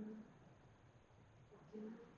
Thank you.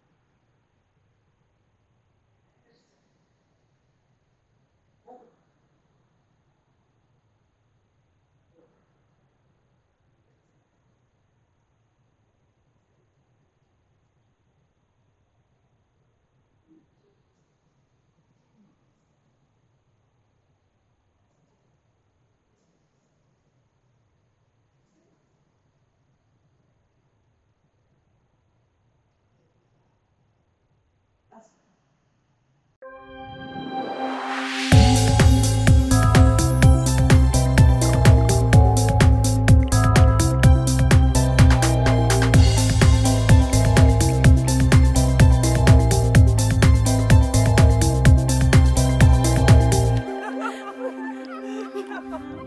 了。